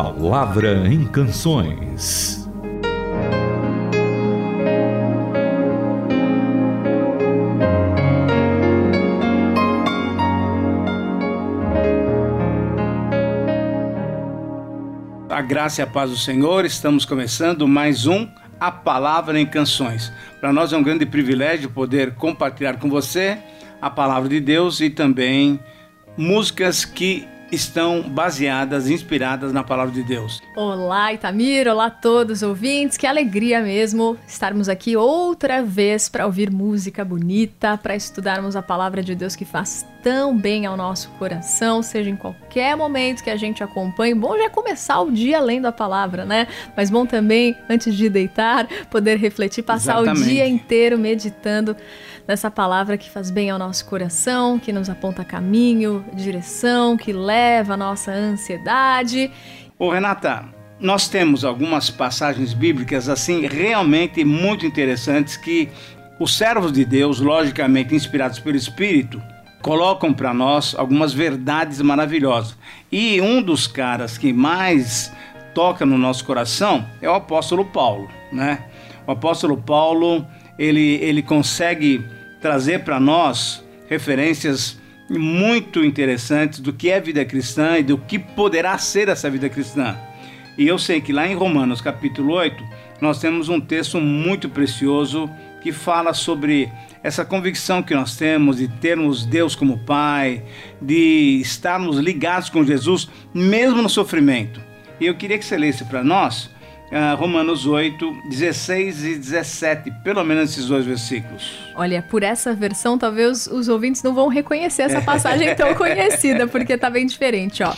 Palavra em Canções. A graça e a paz do Senhor, estamos começando mais um A Palavra em Canções. Para nós é um grande privilégio poder compartilhar com você a palavra de Deus e também músicas que estão baseadas, inspiradas na palavra de Deus. Olá, Itamir, olá a todos os ouvintes. Que alegria mesmo estarmos aqui outra vez para ouvir música bonita, para estudarmos a palavra de Deus que faz tão bem ao nosso coração, seja em qualquer momento que a gente acompanhe. Bom já é começar o dia lendo a palavra, né? Mas bom também, antes de deitar, poder refletir, passar Exatamente. o dia inteiro meditando nessa palavra que faz bem ao nosso coração, que nos aponta caminho, direção, que leva a nossa ansiedade. Ô Renata, nós temos algumas passagens bíblicas assim realmente muito interessantes que os servos de Deus, logicamente inspirados pelo Espírito, colocam para nós algumas verdades maravilhosas. E um dos caras que mais toca no nosso coração é o apóstolo Paulo, né? O apóstolo Paulo, ele, ele consegue trazer para nós referências muito interessantes do que é vida cristã e do que poderá ser essa vida cristã. E eu sei que lá em Romanos capítulo 8, nós temos um texto muito precioso que fala sobre essa convicção que nós temos de termos Deus como Pai, de estarmos ligados com Jesus, mesmo no sofrimento. E eu queria que você lesse para nós Uh, Romanos 8, 16 e 17, pelo menos esses dois versículos. Olha, por essa versão, talvez os ouvintes não vão reconhecer essa passagem tão conhecida, porque está bem diferente, ó.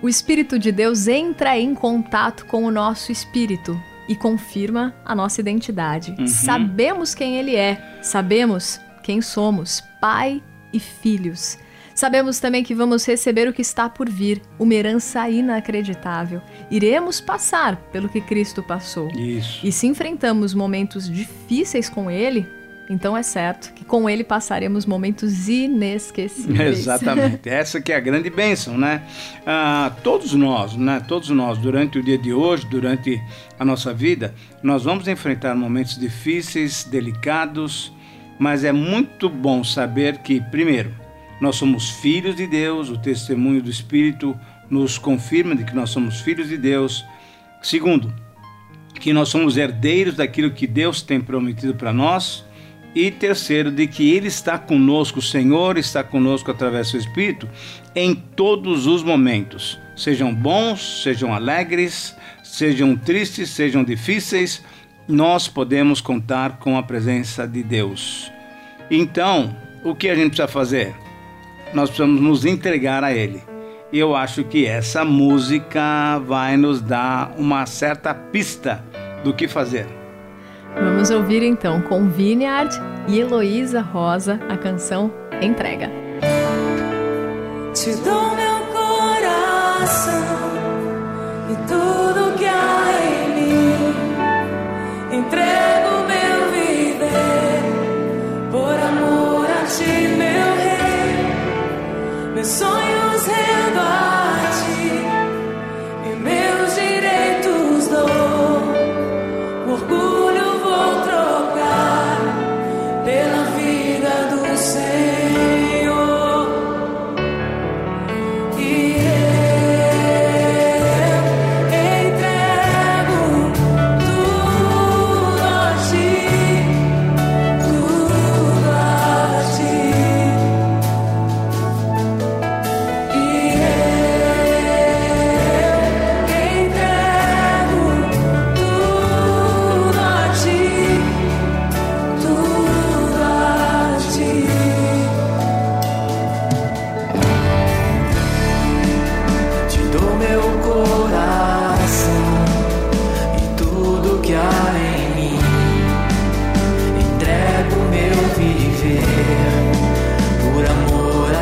O Espírito de Deus entra em contato com o nosso espírito e confirma a nossa identidade. Uhum. Sabemos quem Ele é, sabemos quem somos, Pai e filhos. Sabemos também que vamos receber o que está por vir, uma herança inacreditável. Iremos passar pelo que Cristo passou. Isso. E se enfrentamos momentos difíceis com Ele, então é certo que com ele passaremos momentos inesquecíveis. Exatamente. Essa que é a grande bênção, né? Ah, todos nós, né? Todos nós, durante o dia de hoje, durante a nossa vida, nós vamos enfrentar momentos difíceis, delicados, mas é muito bom saber que, primeiro, nós somos filhos de Deus, o testemunho do Espírito nos confirma de que nós somos filhos de Deus. Segundo, que nós somos herdeiros daquilo que Deus tem prometido para nós. E terceiro, de que Ele está conosco, o Senhor está conosco através do Espírito em todos os momentos, sejam bons, sejam alegres, sejam tristes, sejam difíceis, nós podemos contar com a presença de Deus. Então, o que a gente precisa fazer? nós precisamos nos entregar a Ele. E eu acho que essa música vai nos dar uma certa pista do que fazer. Vamos ouvir então com Vineyard e Heloísa Rosa a canção Entrega. Te dou meu coração e tudo que há em mim. Entrego meu viver por amor a ti, meu meus sonhos rendo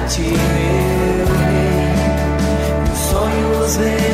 te ver, meus sonhos ver.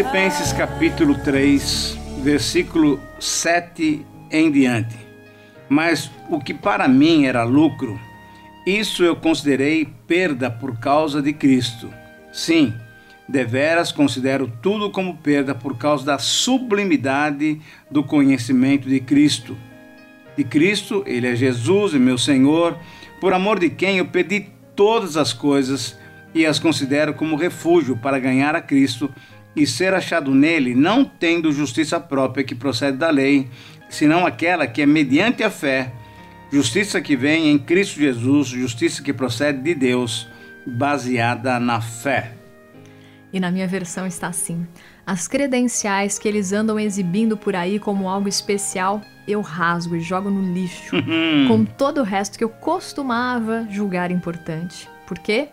Filipenses capítulo 3, versículo 7 em diante. Mas o que para mim era lucro, isso eu considerei perda por causa de Cristo. Sim, deveras considero tudo como perda por causa da sublimidade do conhecimento de Cristo. De Cristo, Ele é Jesus e meu Senhor, por amor de quem eu perdi todas as coisas e as considero como refúgio para ganhar a Cristo e ser achado nele, não tendo justiça própria que procede da lei, senão aquela que é mediante a fé, justiça que vem em Cristo Jesus, justiça que procede de Deus, baseada na fé. E na minha versão está assim: as credenciais que eles andam exibindo por aí como algo especial, eu rasgo e jogo no lixo, com todo o resto que eu costumava julgar importante. Por quê?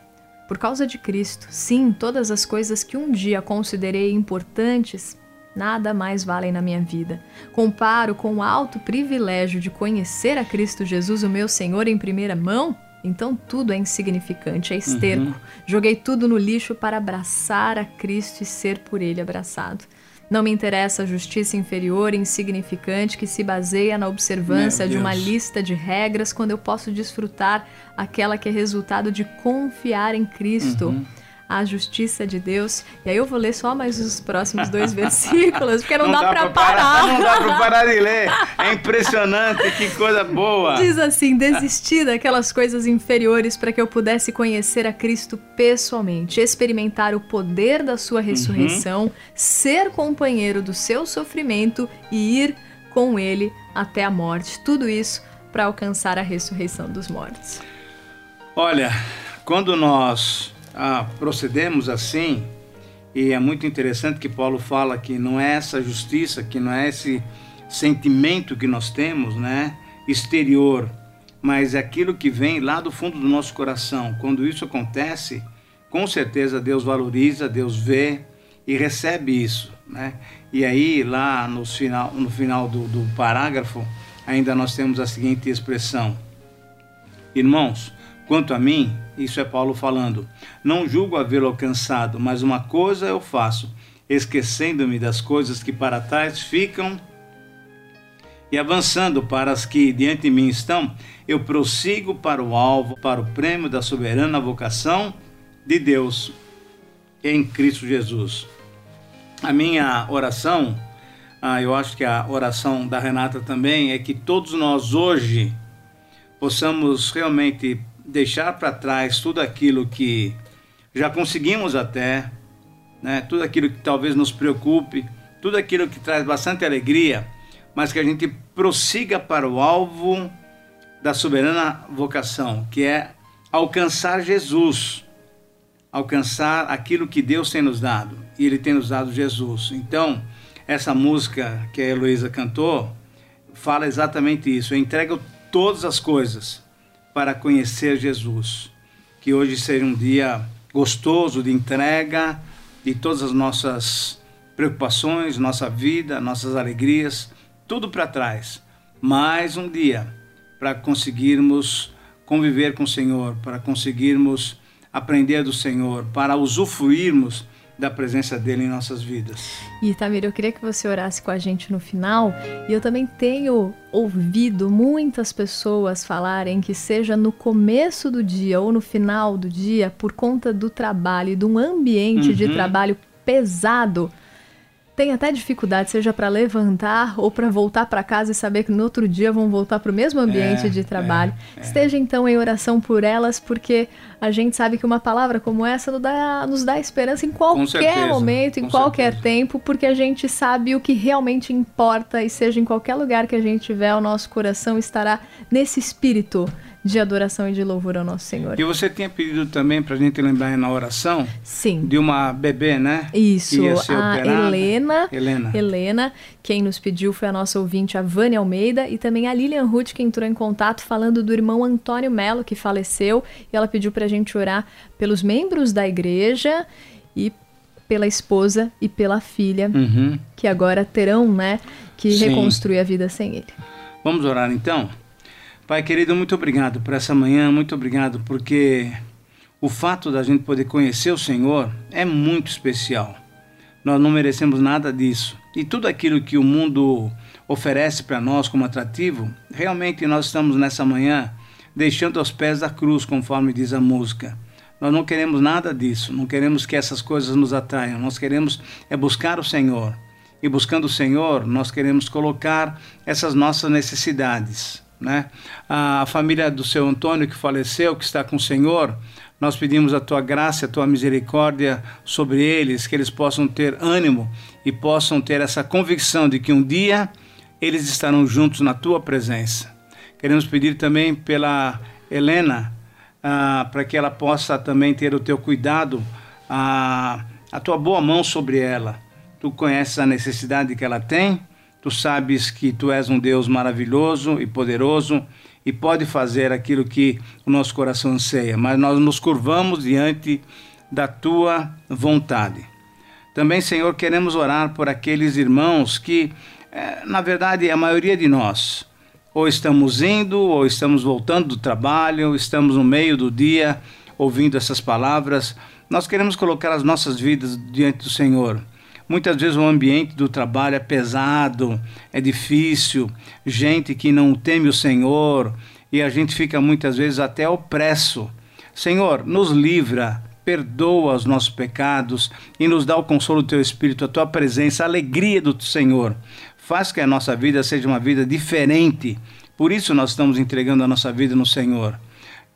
Por causa de Cristo. Sim, todas as coisas que um dia considerei importantes nada mais valem na minha vida. Comparo com o alto privilégio de conhecer a Cristo Jesus, o meu Senhor, em primeira mão. Então tudo é insignificante, é esterco. Uhum. Joguei tudo no lixo para abraçar a Cristo e ser por Ele abraçado. Não me interessa a justiça inferior e insignificante que se baseia na observância de uma lista de regras quando eu posso desfrutar aquela que é resultado de confiar em Cristo. Uhum a justiça de Deus. E aí eu vou ler só mais os próximos dois versículos, porque não, não dá, dá para parar. parar. Não dá para parar de ler. É impressionante, que coisa boa. Diz assim: desistir daquelas coisas inferiores para que eu pudesse conhecer a Cristo pessoalmente, experimentar o poder da sua ressurreição, uhum. ser companheiro do seu sofrimento e ir com ele até a morte. Tudo isso para alcançar a ressurreição dos mortos. Olha, quando nós ah, procedemos assim, e é muito interessante que Paulo fala que não é essa justiça, que não é esse sentimento que nós temos, né, exterior, mas é aquilo que vem lá do fundo do nosso coração. Quando isso acontece, com certeza Deus valoriza, Deus vê e recebe isso, né? E aí lá no final, no final do, do parágrafo, ainda nós temos a seguinte expressão: Irmãos, quanto a mim, isso é Paulo falando. Não julgo havê-lo alcançado, mas uma coisa eu faço, esquecendo-me das coisas que para trás ficam e avançando para as que diante de mim estão, eu prossigo para o alvo, para o prêmio da soberana vocação de Deus em Cristo Jesus. A minha oração, ah, eu acho que a oração da Renata também, é que todos nós hoje possamos realmente deixar para trás tudo aquilo que já conseguimos até, né? tudo aquilo que talvez nos preocupe, tudo aquilo que traz bastante alegria, mas que a gente prossiga para o alvo da soberana vocação, que é alcançar Jesus, alcançar aquilo que Deus tem nos dado, e Ele tem nos dado Jesus. Então, essa música que a Heloísa cantou fala exatamente isso: eu entrego todas as coisas para conhecer Jesus. Que hoje seja um dia gostoso de entrega de todas as nossas preocupações, nossa vida, nossas alegrias, tudo para trás. Mais um dia para conseguirmos conviver com o Senhor, para conseguirmos aprender do Senhor, para usufruirmos da presença dele em nossas vidas. E Tamir, eu queria que você orasse com a gente no final. E eu também tenho ouvido muitas pessoas falarem que seja no começo do dia ou no final do dia, por conta do trabalho e de um ambiente uhum. de trabalho pesado, tem até dificuldade, seja para levantar ou para voltar para casa e saber que no outro dia vão voltar para o mesmo ambiente é, de trabalho. É, é. Esteja então em oração por elas, porque a gente sabe que uma palavra como essa nos dá, nos dá esperança em qualquer certeza, momento, em qualquer certeza. tempo, porque a gente sabe o que realmente importa e seja em qualquer lugar que a gente tiver, o nosso coração estará nesse espírito de adoração e de louvor ao nosso Senhor. E você tinha pedido também para a gente lembrar na oração Sim. de uma bebê, né? Isso, a Helena, Helena. Helena. Quem nos pediu foi a nossa ouvinte, a Vânia Almeida, e também a Lilian Ruth, que entrou em contato falando do irmão Antônio Melo, que faleceu, e ela pediu para a gente orar pelos membros da igreja e pela esposa e pela filha, uhum. que agora terão, né, que Sim. reconstruir a vida sem ele. Vamos orar então? Pai querido, muito obrigado por essa manhã, muito obrigado porque o fato da gente poder conhecer o Senhor é muito especial. Nós não merecemos nada disso. E tudo aquilo que o mundo oferece para nós como atrativo, realmente nós estamos nessa manhã deixando aos pés da cruz, conforme diz a música. Nós não queremos nada disso, não queremos que essas coisas nos atraiam, nós queremos é buscar o Senhor. E buscando o Senhor, nós queremos colocar essas nossas necessidades. Né? A família do seu Antônio que faleceu, que está com o Senhor, nós pedimos a tua graça, a tua misericórdia sobre eles, que eles possam ter ânimo e possam ter essa convicção de que um dia eles estarão juntos na tua presença. Queremos pedir também pela Helena, ah, para que ela possa também ter o teu cuidado, ah, a tua boa mão sobre ela. Tu conheces a necessidade que ela tem, tu sabes que tu és um Deus maravilhoso e poderoso e pode fazer aquilo que o nosso coração anseia, mas nós nos curvamos diante da tua vontade. Também, Senhor, queremos orar por aqueles irmãos que, eh, na verdade, a maioria de nós, ou estamos indo, ou estamos voltando do trabalho, estamos no meio do dia ouvindo essas palavras. Nós queremos colocar as nossas vidas diante do Senhor. Muitas vezes o ambiente do trabalho é pesado, é difícil, gente que não teme o Senhor e a gente fica muitas vezes até opresso. Senhor, nos livra, perdoa os nossos pecados e nos dá o consolo do teu Espírito, a tua presença, a alegria do Senhor. Faz que a nossa vida seja uma vida diferente. Por isso nós estamos entregando a nossa vida no Senhor.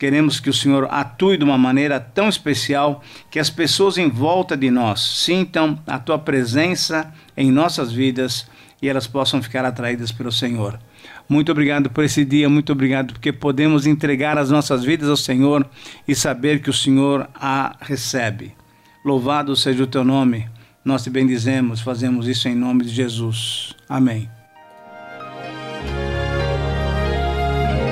Queremos que o Senhor atue de uma maneira tão especial que as pessoas em volta de nós sintam a tua presença em nossas vidas e elas possam ficar atraídas pelo Senhor. Muito obrigado por esse dia, muito obrigado porque podemos entregar as nossas vidas ao Senhor e saber que o Senhor a recebe. Louvado seja o teu nome. Nós te bendizemos, fazemos isso em nome de Jesus. Amém.